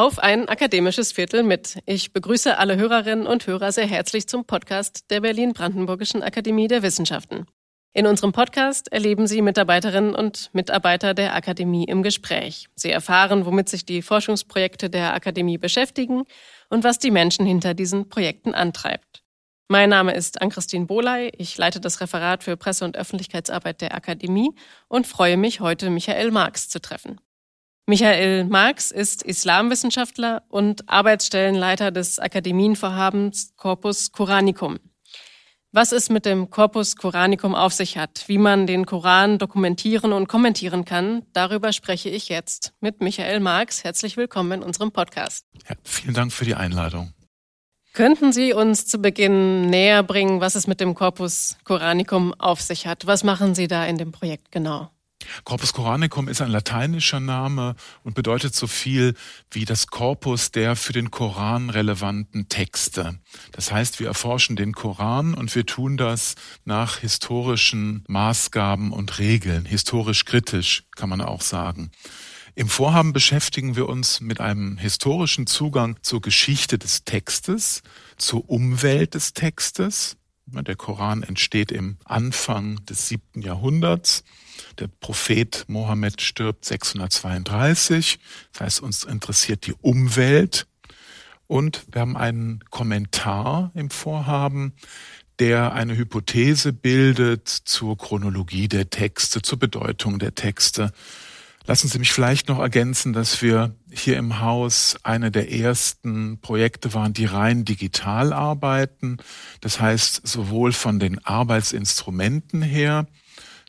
auf ein akademisches Viertel mit. Ich begrüße alle Hörerinnen und Hörer sehr herzlich zum Podcast der Berlin-Brandenburgischen Akademie der Wissenschaften. In unserem Podcast erleben Sie Mitarbeiterinnen und Mitarbeiter der Akademie im Gespräch. Sie erfahren, womit sich die Forschungsprojekte der Akademie beschäftigen und was die Menschen hinter diesen Projekten antreibt. Mein Name ist Ann-Christine Boley. Ich leite das Referat für Presse- und Öffentlichkeitsarbeit der Akademie und freue mich, heute Michael Marx zu treffen. Michael Marx ist Islamwissenschaftler und Arbeitsstellenleiter des Akademienvorhabens Corpus Coranicum. Was es mit dem Corpus Coranicum auf sich hat, wie man den Koran dokumentieren und kommentieren kann, darüber spreche ich jetzt mit Michael Marx. Herzlich willkommen in unserem Podcast. Ja, vielen Dank für die Einladung. Könnten Sie uns zu Beginn näher bringen, was es mit dem Corpus Coranicum auf sich hat? Was machen Sie da in dem Projekt genau? Corpus Coranicum ist ein lateinischer Name und bedeutet so viel wie das Korpus der für den Koran relevanten Texte. Das heißt, wir erforschen den Koran und wir tun das nach historischen Maßgaben und Regeln, historisch kritisch kann man auch sagen. Im Vorhaben beschäftigen wir uns mit einem historischen Zugang zur Geschichte des Textes, zur Umwelt des Textes. Der Koran entsteht im Anfang des siebten Jahrhunderts der Prophet Mohammed stirbt 632. Das heißt, uns interessiert die Umwelt. Und wir haben einen Kommentar im Vorhaben, der eine Hypothese bildet zur Chronologie der Texte, zur Bedeutung der Texte. Lassen Sie mich vielleicht noch ergänzen, dass wir hier im Haus eine der ersten Projekte waren, die rein digital arbeiten. Das heißt, sowohl von den Arbeitsinstrumenten her,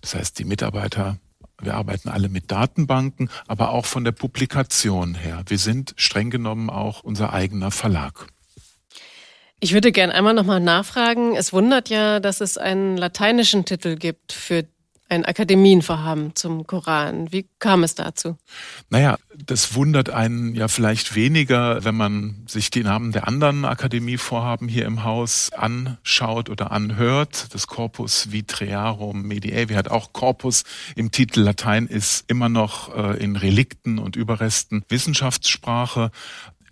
das heißt, die Mitarbeiter, wir arbeiten alle mit Datenbanken, aber auch von der Publikation her. Wir sind streng genommen auch unser eigener Verlag. Ich würde gern einmal nochmal nachfragen. Es wundert ja, dass es einen lateinischen Titel gibt für ein Akademienvorhaben zum Koran. Wie kam es dazu? Naja, das wundert einen ja vielleicht weniger, wenn man sich die Namen der anderen Akademievorhaben hier im Haus anschaut oder anhört. Das Corpus Vitrearum Mediae hat auch Corpus im Titel. Latein ist immer noch äh, in Relikten und Überresten Wissenschaftssprache.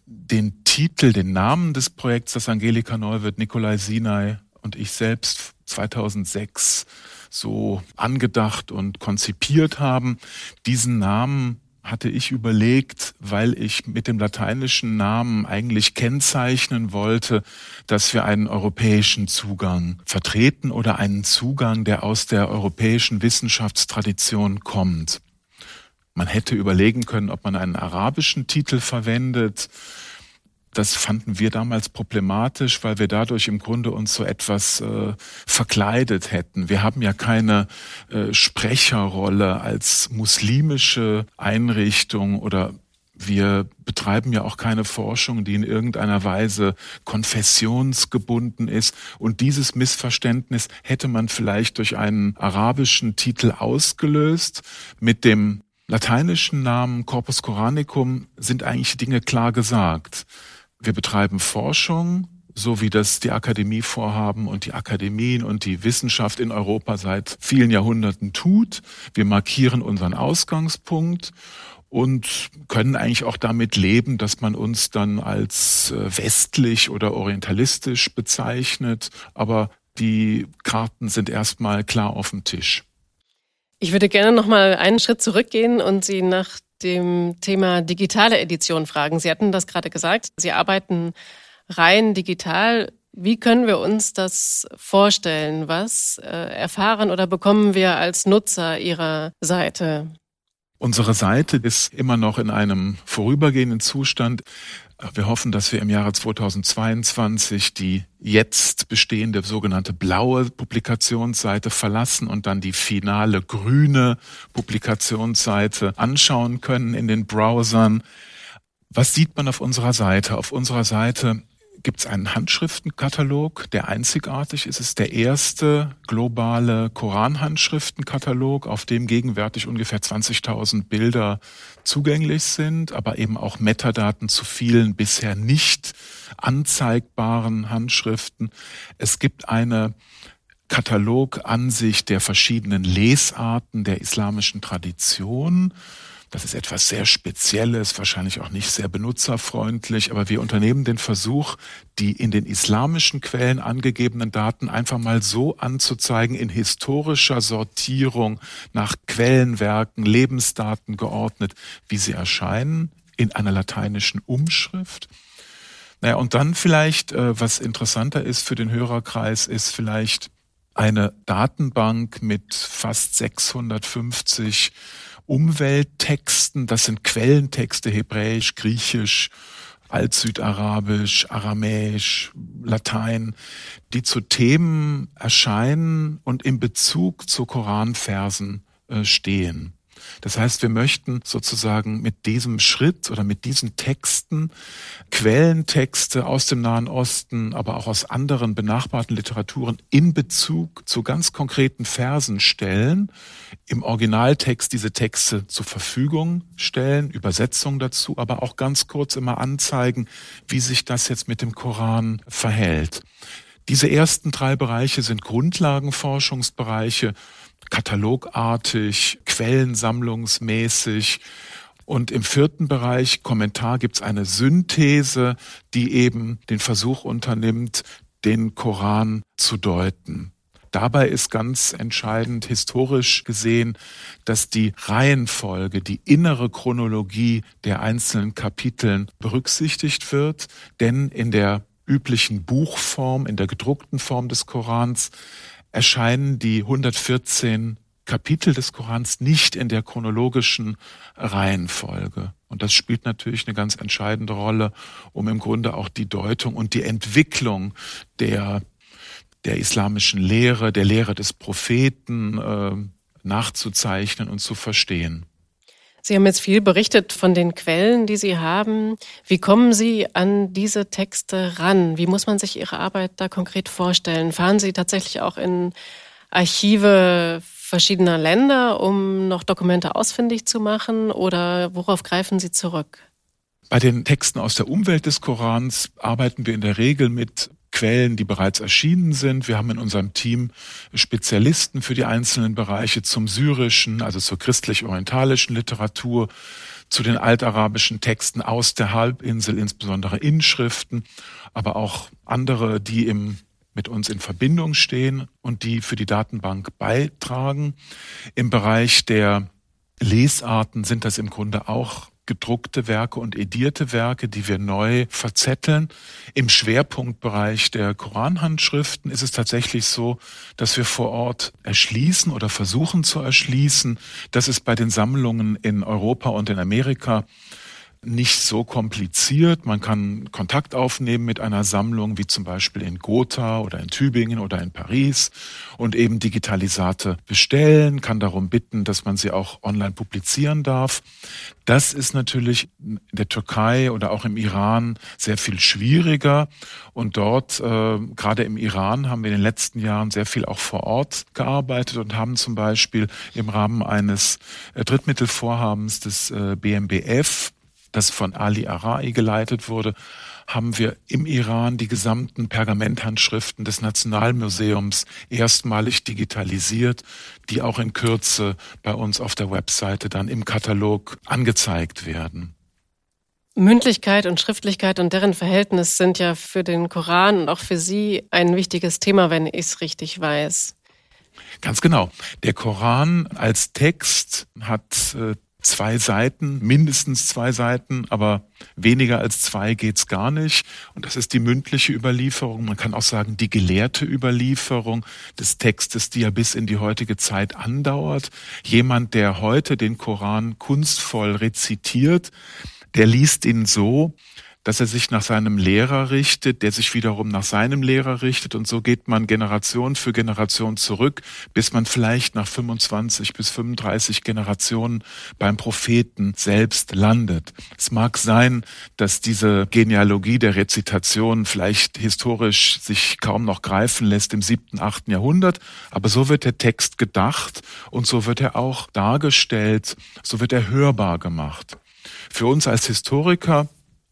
Den Titel, den Namen des Projekts, das Angelika Neuwirth, Nikolai Sinai und ich selbst 2006 so angedacht und konzipiert haben. Diesen Namen hatte ich überlegt, weil ich mit dem lateinischen Namen eigentlich kennzeichnen wollte, dass wir einen europäischen Zugang vertreten oder einen Zugang, der aus der europäischen Wissenschaftstradition kommt. Man hätte überlegen können, ob man einen arabischen Titel verwendet das fanden wir damals problematisch, weil wir dadurch im Grunde uns so etwas äh, verkleidet hätten. Wir haben ja keine äh, Sprecherrolle als muslimische Einrichtung oder wir betreiben ja auch keine Forschung, die in irgendeiner Weise konfessionsgebunden ist. Und dieses Missverständnis hätte man vielleicht durch einen arabischen Titel ausgelöst. Mit dem lateinischen Namen Corpus Coranicum sind eigentlich Dinge klar gesagt. Wir betreiben Forschung, so wie das die Akademie vorhaben und die Akademien und die Wissenschaft in Europa seit vielen Jahrhunderten tut. Wir markieren unseren Ausgangspunkt und können eigentlich auch damit leben, dass man uns dann als äh, westlich oder orientalistisch bezeichnet. Aber die Karten sind erstmal klar auf dem Tisch. Ich würde gerne noch mal einen Schritt zurückgehen und Sie nach dem Thema digitale Edition fragen. Sie hatten das gerade gesagt. Sie arbeiten rein digital. Wie können wir uns das vorstellen? Was äh, erfahren oder bekommen wir als Nutzer Ihrer Seite? Unsere Seite ist immer noch in einem vorübergehenden Zustand. Wir hoffen, dass wir im Jahre 2022 die jetzt bestehende sogenannte blaue Publikationsseite verlassen und dann die finale grüne Publikationsseite anschauen können in den Browsern. Was sieht man auf unserer Seite? Auf unserer Seite gibt es einen Handschriftenkatalog, der einzigartig ist. Es ist der erste globale Koran-Handschriftenkatalog, auf dem gegenwärtig ungefähr 20.000 Bilder zugänglich sind, aber eben auch Metadaten zu vielen bisher nicht anzeigbaren Handschriften. Es gibt eine Katalogansicht der verschiedenen Lesarten der islamischen Tradition Das ist etwas sehr Spezielles, wahrscheinlich auch nicht sehr benutzerfreundlich, aber wir unternehmen den Versuch, die in den islamischen Quellen angegebenen Daten einfach mal so anzuzeigen, in historischer Sortierung nach Quellenwerken, Lebensdaten geordnet, wie sie erscheinen, in einer lateinischen Umschrift. Naja, und dann vielleicht, äh, was interessanter ist für den Hörerkreis, ist vielleicht eine Datenbank mit fast 650 Umwelttexten. Das sind Quellentexte, Hebräisch, Griechisch, Altsüdarabisch, Aramäisch, Latein, die zu Themen erscheinen und in Bezug zu Koranversen äh, stehen. Das heißt, wir möchten sozusagen mit diesem Schritt oder mit diesen Texten Quellentexte aus dem Nahen Osten, aber auch aus anderen benachbarten Literaturen in Bezug zu ganz konkreten Versen stellen, im Originaltext diese Texte zur Verfügung stellen, Übersetzung dazu, aber auch ganz kurz immer anzeigen, wie sich das jetzt mit dem Koran verhält. Diese ersten drei Bereiche sind Grundlagenforschungsbereiche, katalogartig, quellensammlungsmäßig. Und im vierten Bereich, Kommentar, gibt es eine Synthese, die eben den Versuch unternimmt, den Koran zu deuten. Dabei ist ganz entscheidend historisch gesehen, dass die Reihenfolge, die innere Chronologie der einzelnen Kapiteln berücksichtigt wird, denn in der üblichen Buchform, in der gedruckten Form des Korans erscheinen die 114 Kapitel des Korans nicht in der chronologischen Reihenfolge. Und das spielt natürlich eine ganz entscheidende Rolle, um im Grunde auch die Deutung und die Entwicklung der, der islamischen Lehre, der Lehre des Propheten äh, nachzuzeichnen und zu verstehen. Sie haben jetzt viel berichtet von den Quellen, die Sie haben. Wie kommen Sie an diese Texte ran? Wie muss man sich Ihre Arbeit da konkret vorstellen? Fahren Sie tatsächlich auch in Archive verschiedener Länder, um noch Dokumente ausfindig zu machen? Oder worauf greifen Sie zurück? Bei den Texten aus der Umwelt des Korans arbeiten wir in der Regel mit Quellen, die bereits erschienen sind. Wir haben in unserem Team Spezialisten für die einzelnen Bereiche zum syrischen, also zur christlich-orientalischen Literatur, zu den altarabischen Texten aus der Halbinsel, insbesondere Inschriften, aber auch andere, die im mit uns in Verbindung stehen und die für die Datenbank beitragen. Im Bereich der Lesarten sind das im Grunde auch gedruckte Werke und edierte Werke, die wir neu verzetteln. Im Schwerpunktbereich der Koranhandschriften ist es tatsächlich so, dass wir vor Ort erschließen oder versuchen zu erschließen. Das ist bei den Sammlungen in Europa und in Amerika nicht so kompliziert. Man kann Kontakt aufnehmen mit einer Sammlung, wie zum Beispiel in Gotha oder in Tübingen oder in Paris und eben Digitalisate bestellen, kann darum bitten, dass man sie auch online publizieren darf. Das ist natürlich in der Türkei oder auch im Iran sehr viel schwieriger. Und dort, äh, gerade im Iran, haben wir in den letzten Jahren sehr viel auch vor Ort gearbeitet und haben zum Beispiel im Rahmen eines äh, Drittmittelvorhabens des äh, BMBF das von Ali Arai geleitet wurde, haben wir im Iran die gesamten Pergamenthandschriften des Nationalmuseums erstmalig digitalisiert, die auch in Kürze bei uns auf der Webseite dann im Katalog angezeigt werden. Mündlichkeit und Schriftlichkeit und deren Verhältnis sind ja für den Koran und auch für Sie ein wichtiges Thema, wenn ich es richtig weiß. Ganz genau. Der Koran als Text hat äh, zwei Seiten, mindestens zwei Seiten, aber weniger als zwei geht's gar nicht. Und das ist die mündliche Überlieferung. Man kann auch sagen, die gelehrte Überlieferung des Textes, die ja bis in die heutige Zeit andauert. Jemand, der heute den Koran kunstvoll rezitiert, der liest ihn so, dass er sich nach seinem Lehrer richtet, der sich wiederum nach seinem Lehrer richtet und so geht man Generation für Generation zurück, bis man vielleicht nach 25 bis 35 Generationen beim Propheten selbst landet. Es mag sein, dass diese Genealogie der Rezitation vielleicht historisch sich kaum noch greifen lässt im siebten, achten Jahrhundert, aber so wird der Text gedacht und so wird er auch dargestellt, so wird er hörbar gemacht. Für uns als Historiker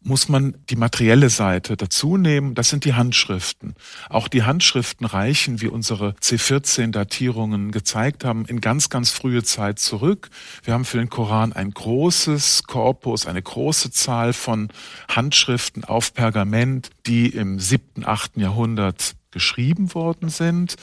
muss man die materielle Seite dazu nehmen. Das sind die Handschriften. Auch die Handschriften reichen, wie unsere C14-Datierungen gezeigt haben, in ganz, ganz frühe Zeit zurück. Wir haben für den Koran ein großes Korpus, eine große Zahl von Handschriften auf Pergament, die im siebten, achten Jahrhundert geschrieben worden sind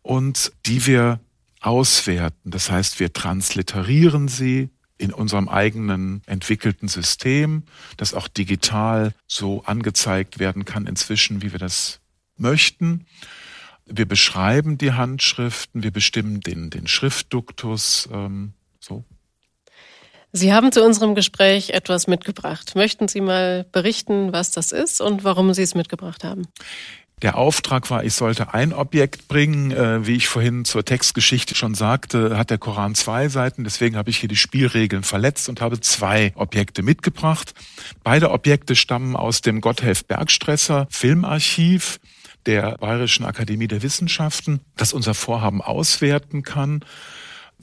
und die wir auswerten. Das heißt, wir transliterieren sie, in unserem eigenen entwickelten System, das auch digital so angezeigt werden kann inzwischen, wie wir das möchten. Wir beschreiben die Handschriften, wir bestimmen den, den Schriftduktus, ähm, so. Sie haben zu unserem Gespräch etwas mitgebracht. Möchten Sie mal berichten, was das ist und warum Sie es mitgebracht haben? Der Auftrag war, ich sollte ein Objekt bringen. Äh, wie ich vorhin zur Textgeschichte schon sagte, hat der Koran zwei Seiten. Deswegen habe ich hier die Spielregeln verletzt und habe zwei Objekte mitgebracht. Beide Objekte stammen aus dem Gotthelf Bergstresser Filmarchiv der Bayerischen Akademie der Wissenschaften, das unser Vorhaben auswerten kann.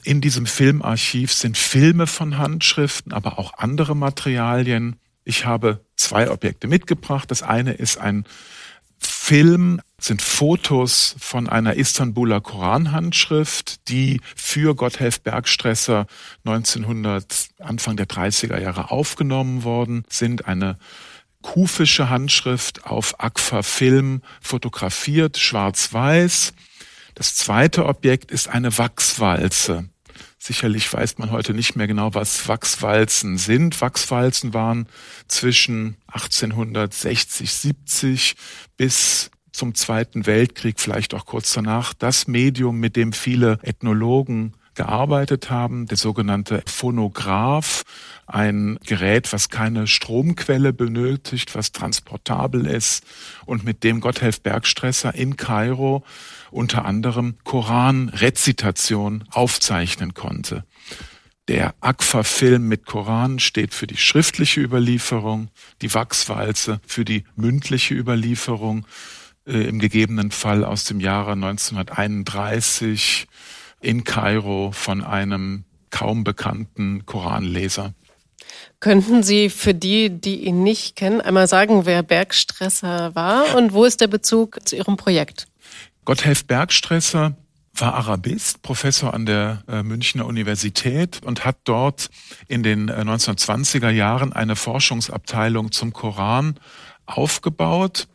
In diesem Filmarchiv sind Filme von Handschriften, aber auch andere Materialien. Ich habe zwei Objekte mitgebracht. Das eine ist ein Film sind Fotos von einer Istanbuler Koranhandschrift, die für Gotthelf Bergstresser 1900, Anfang der 30er Jahre aufgenommen worden sind. Eine kufische Handschrift auf Aqua Film fotografiert, schwarz-weiß. Das zweite Objekt ist eine Wachswalze. Sicherlich weiß man heute nicht mehr genau, was Wachswalzen sind. Wachswalzen waren zwischen 1860, 70 bis zum Zweiten Weltkrieg, vielleicht auch kurz danach, das Medium, mit dem viele Ethnologen gearbeitet haben, der sogenannte Phonograph, ein Gerät, was keine Stromquelle benötigt, was transportabel ist und mit dem Gotthelf Bergstresser in Kairo unter anderem Koranrezitation aufzeichnen konnte. Der Aqua-Film mit Koran steht für die schriftliche Überlieferung, die Wachswalze für die mündliche Überlieferung, äh, im gegebenen Fall aus dem Jahre 1931 in Kairo von einem kaum bekannten Koranleser. Könnten Sie für die, die ihn nicht kennen, einmal sagen, wer Bergstresser war und wo ist der Bezug zu Ihrem Projekt? Gotthelf Bergstresser war Arabist, Professor an der äh, Münchner Universität und hat dort in den äh, 1920er Jahren eine Forschungsabteilung zum Koran aufgebaut,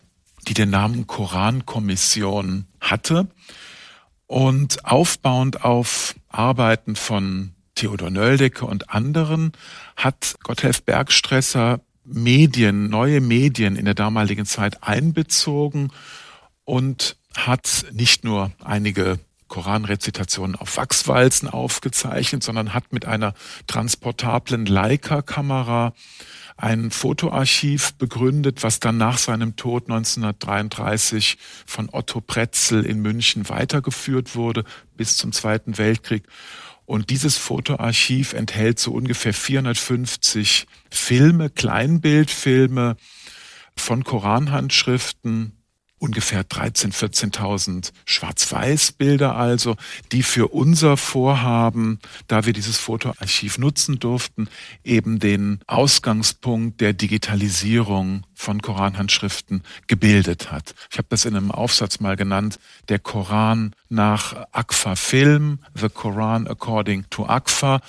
die den Namen Korankommission hatte. Und aufbauend auf Arbeiten von Theodor Nöldecke und anderen hat Gotthelf Bergstresser Medien, neue Medien in der damaligen Zeit einbezogen und hat nicht nur einige Koranrezitationen auf Wachswalzen aufgezeichnet, sondern hat mit einer transportablen Leica-Kamera ein Fotoarchiv begründet, was dann nach seinem Tod 1933 von Otto Pretzel in München weitergeführt wurde bis zum Zweiten Weltkrieg. Und dieses Fotoarchiv enthält so ungefähr 450 Filme, Kleinbildfilme von Koranhandschriften, ungefähr 13.000, 14.000 Schwarz-Weiß-Bilder also, die für unser Vorhaben, da wir dieses Fotoarchiv nutzen durften, eben den Ausgangspunkt der Digitalisierung von Koranhandschriften gebildet hat. Ich habe das in einem Aufsatz mal genannt, der Koran nach Akfa Film, The Koran According to Akfa,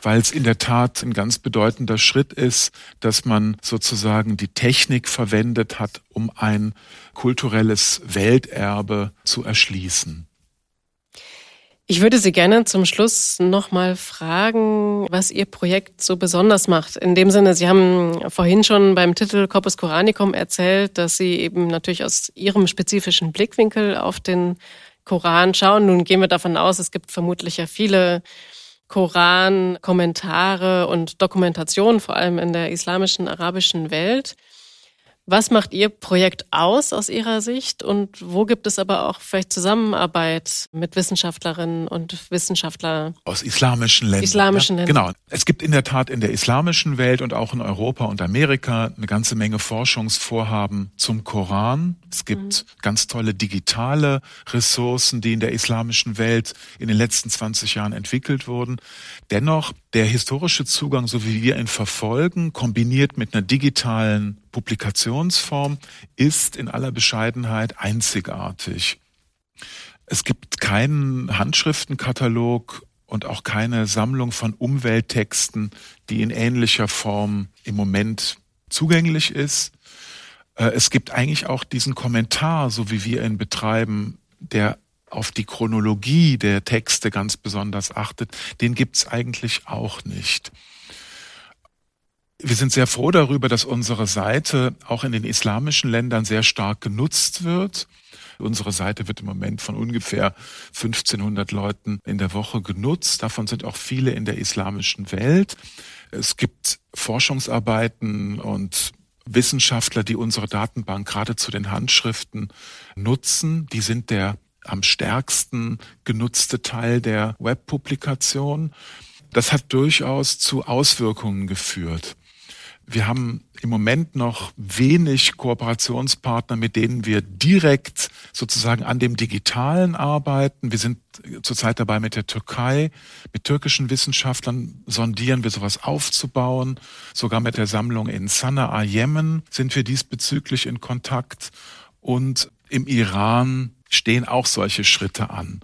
weil es in der Tat ein ganz bedeutender Schritt ist, dass man sozusagen die Technik verwendet hat, um ein kulturelles Welterbe zu erschließen. Ich würde Sie gerne zum Schluss nochmal fragen, was Ihr Projekt so besonders macht. In dem Sinne, Sie haben vorhin schon beim Titel Corpus Coranicum erzählt, dass Sie eben natürlich aus Ihrem spezifischen Blickwinkel auf den Koran schauen. Nun gehen wir davon aus, es gibt vermutlich ja viele Koran-Kommentare und Dokumentationen, vor allem in der islamischen, arabischen Welt. Was macht Ihr Projekt aus aus Ihrer Sicht und wo gibt es aber auch vielleicht Zusammenarbeit mit Wissenschaftlerinnen und Wissenschaftlern? Aus islamischen Ländern. Islamischen ja, Ländern. Genau. Es gibt in der Tat in der islamischen Welt und auch in Europa und Amerika eine ganze Menge Forschungsvorhaben zum Koran. Es gibt mhm. ganz tolle digitale Ressourcen, die in der islamischen Welt in den letzten 20 Jahren entwickelt wurden. Dennoch der historische Zugang, so wie wir ihn verfolgen, kombiniert mit einer digitalen Publikationsform ist in aller Bescheidenheit einzigartig. Es gibt keinen Handschriftenkatalog und auch keine Sammlung von Umwelttexten, die in ähnlicher Form im Moment zugänglich ist. Äh, es gibt eigentlich auch diesen Kommentar, so wie wir ihn betreiben, der auf die Chronologie der Texte ganz besonders achtet, den gibt's eigentlich auch nicht. Wir sind sehr froh darüber, dass unsere Seite auch in den islamischen Ländern sehr stark genutzt wird. Unsere Seite wird im Moment von ungefähr 1500 Leuten in der Woche genutzt. Davon sind auch viele in der islamischen Welt. Es gibt Forschungsarbeiten und Wissenschaftler, die unsere Datenbank gerade zu den Handschriften nutzen. Die sind der am stärksten genutzte Teil der Webpublikation. Das hat durchaus zu Auswirkungen geführt. Wir haben im Moment noch wenig Kooperationspartner, mit denen wir direkt sozusagen an dem Digitalen arbeiten. Wir sind zurzeit dabei mit der Türkei, mit türkischen Wissenschaftlern sondieren wir sowas aufzubauen. Sogar mit der Sammlung in Sana'a, Jemen sind wir diesbezüglich in Kontakt. Und im Iran stehen auch solche Schritte an.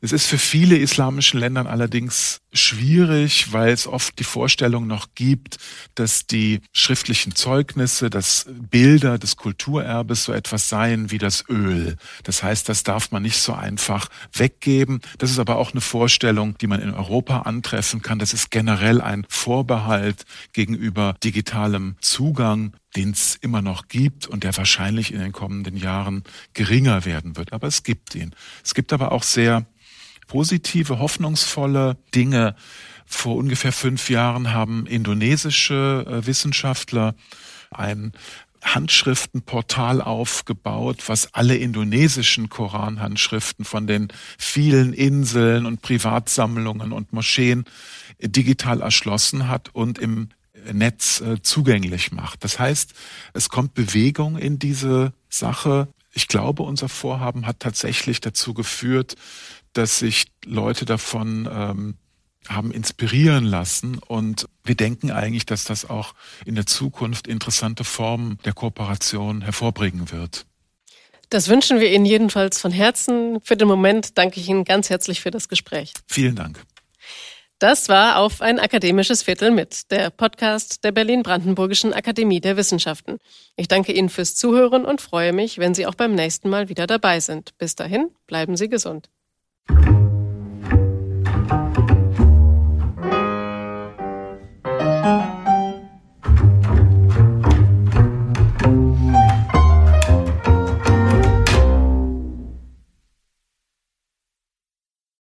Es ist für viele islamischen Ländern allerdings schwierig, weil es oft die Vorstellung noch gibt, dass die schriftlichen Zeugnisse, dass Bilder des Kulturerbes so etwas seien wie das Öl. Das heißt, das darf man nicht so einfach weggeben. Das ist aber auch eine Vorstellung, die man in Europa antreffen kann. Das ist generell ein Vorbehalt gegenüber digitalem Zugang den es immer noch gibt und der wahrscheinlich in den kommenden Jahren geringer werden wird. Aber es gibt ihn. Es gibt aber auch sehr positive, hoffnungsvolle Dinge. Vor ungefähr fünf Jahren haben indonesische äh, Wissenschaftler ein Handschriftenportal aufgebaut, was alle indonesischen Koranhandschriften von den vielen Inseln und Privatsammlungen und Moscheen digital erschlossen hat und im Netz äh, zugänglich macht. Das heißt, es kommt Bewegung in diese Sache. Ich glaube, unser Vorhaben hat tatsächlich dazu geführt, dass sich Leute davon ähm, haben inspirieren lassen. Und wir denken eigentlich, dass das auch in der Zukunft interessante Formen der Kooperation hervorbringen wird. Das wünschen wir Ihnen jedenfalls von Herzen. Für den Moment danke ich Ihnen ganz herzlich für das Gespräch. Vielen Dank. Das war auf ein akademisches Viertel mit, der Podcast der Berlin-Brandenburgischen Akademie der Wissenschaften. Ich danke Ihnen fürs Zuhören und freue mich, wenn Sie auch beim nächsten Mal wieder dabei sind. Bis dahin, bleiben Sie gesund. thank you